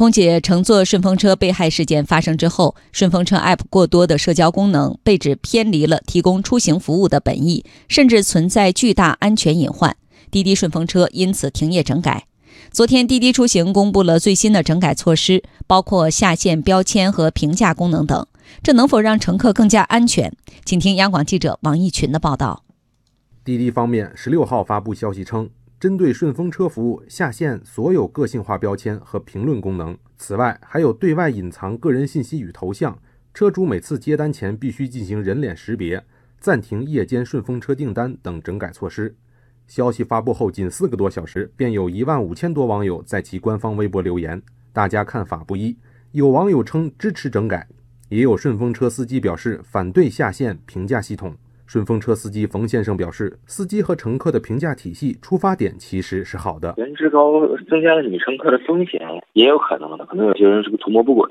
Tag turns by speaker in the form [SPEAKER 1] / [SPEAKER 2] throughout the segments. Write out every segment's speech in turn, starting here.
[SPEAKER 1] 空姐乘坐顺风车被害事件发生之后，顺风车 App 过多的社交功能被指偏离了提供出行服务的本意，甚至存在巨大安全隐患。滴滴顺风车因此停业整改。昨天，滴滴出行公布了最新的整改措施，包括下线标签和评价功能等。这能否让乘客更加安全？请听央广记者王毅群的报道。
[SPEAKER 2] 滴滴方面十六号发布消息称，针对顺风车服务下线所有个性化标签和评论功能，此外还有对外隐藏个人信息与头像，车主每次接单前必须进行人脸识别，暂停夜间顺风车订单等整改措施。消息发布后仅四个多小时，便有一万五千多网友在其官方微博留言，大家看法不一。有网友称支持整改，也有顺风车司机表示反对下线评价系统。顺风车司机冯先生表示，司机和乘客的评价体系出发点其实是好的。
[SPEAKER 3] 颜值高增加了女乘客的风险，也有可能的，可能有些人是个图谋不轨，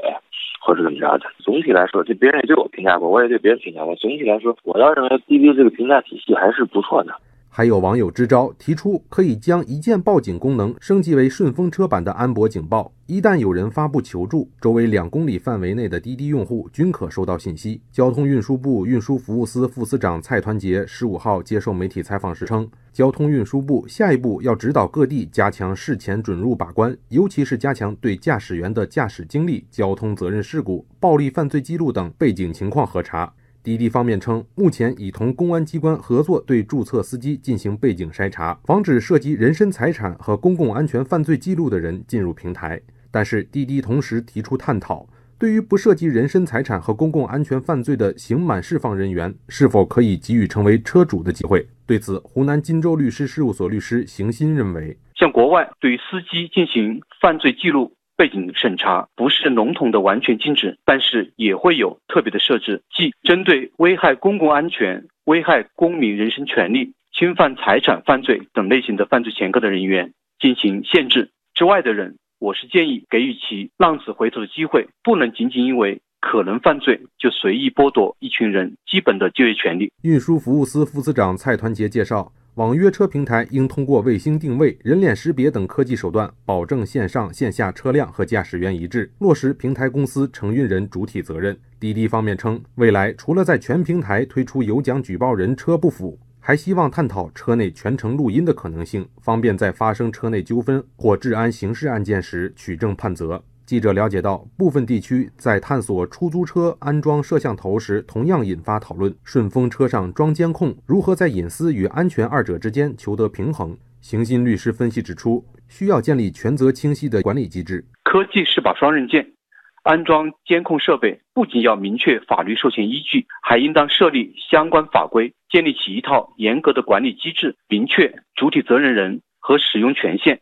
[SPEAKER 3] 或者怎么着的。总体来说，这别人也对我评价过，我也对别人评价过。总体来说，我倒认为滴滴这个评价体系还是不错的。
[SPEAKER 2] 还有网友支招，提出可以将一键报警功能升级为顺风车版的安博警报。一旦有人发布求助，周围两公里范围内的滴滴用户均可收到信息。交通运输部运输服务司副司长蔡团结十五号接受媒体采访时称，交通运输部下一步要指导各地加强事前准入把关，尤其是加强对驾驶员的驾驶经历、交通责任事故、暴力犯罪记录等背景情况核查。滴滴方面称，目前已同公安机关合作，对注册司机进行背景筛查，防止涉及人身财产和公共安全犯罪记录的人进入平台。但是，滴滴同时提出探讨，对于不涉及人身财产和公共安全犯罪的刑满释放人员，是否可以给予成为车主的机会？对此，湖南荆州律师事务所律师邢鑫认为，
[SPEAKER 4] 像国外对于司机进行犯罪记录。背景审查不是笼统的完全禁止，但是也会有特别的设置，即针对危害公共安全、危害公民人身权利、侵犯财产犯罪等类型的犯罪前科的人员进行限制之外的人，我是建议给予其浪子回头的机会，不能仅仅因为可能犯罪就随意剥夺一群人基本的就业权利。
[SPEAKER 2] 运输服务司副司长蔡团结介绍。网约车平台应通过卫星定位、人脸识别等科技手段，保证线上线下车辆和驾驶员一致，落实平台公司承运人主体责任。滴滴方面称，未来除了在全平台推出有奖举报人车不符，还希望探讨车内全程录音的可能性，方便在发生车内纠纷或治安刑事案件时取证判责。记者了解到，部分地区在探索出租车安装摄像头时，同样引发讨论。顺风车上装监控，如何在隐私与安全二者之间求得平衡？行鑫律师分析指出，需要建立权责清晰的管理机制。
[SPEAKER 4] 科技是把双刃剑，安装监控设备不仅要明确法律授权依据，还应当设立相关法规，建立起一套严格的管理机制，明确主体责任人和使用权限。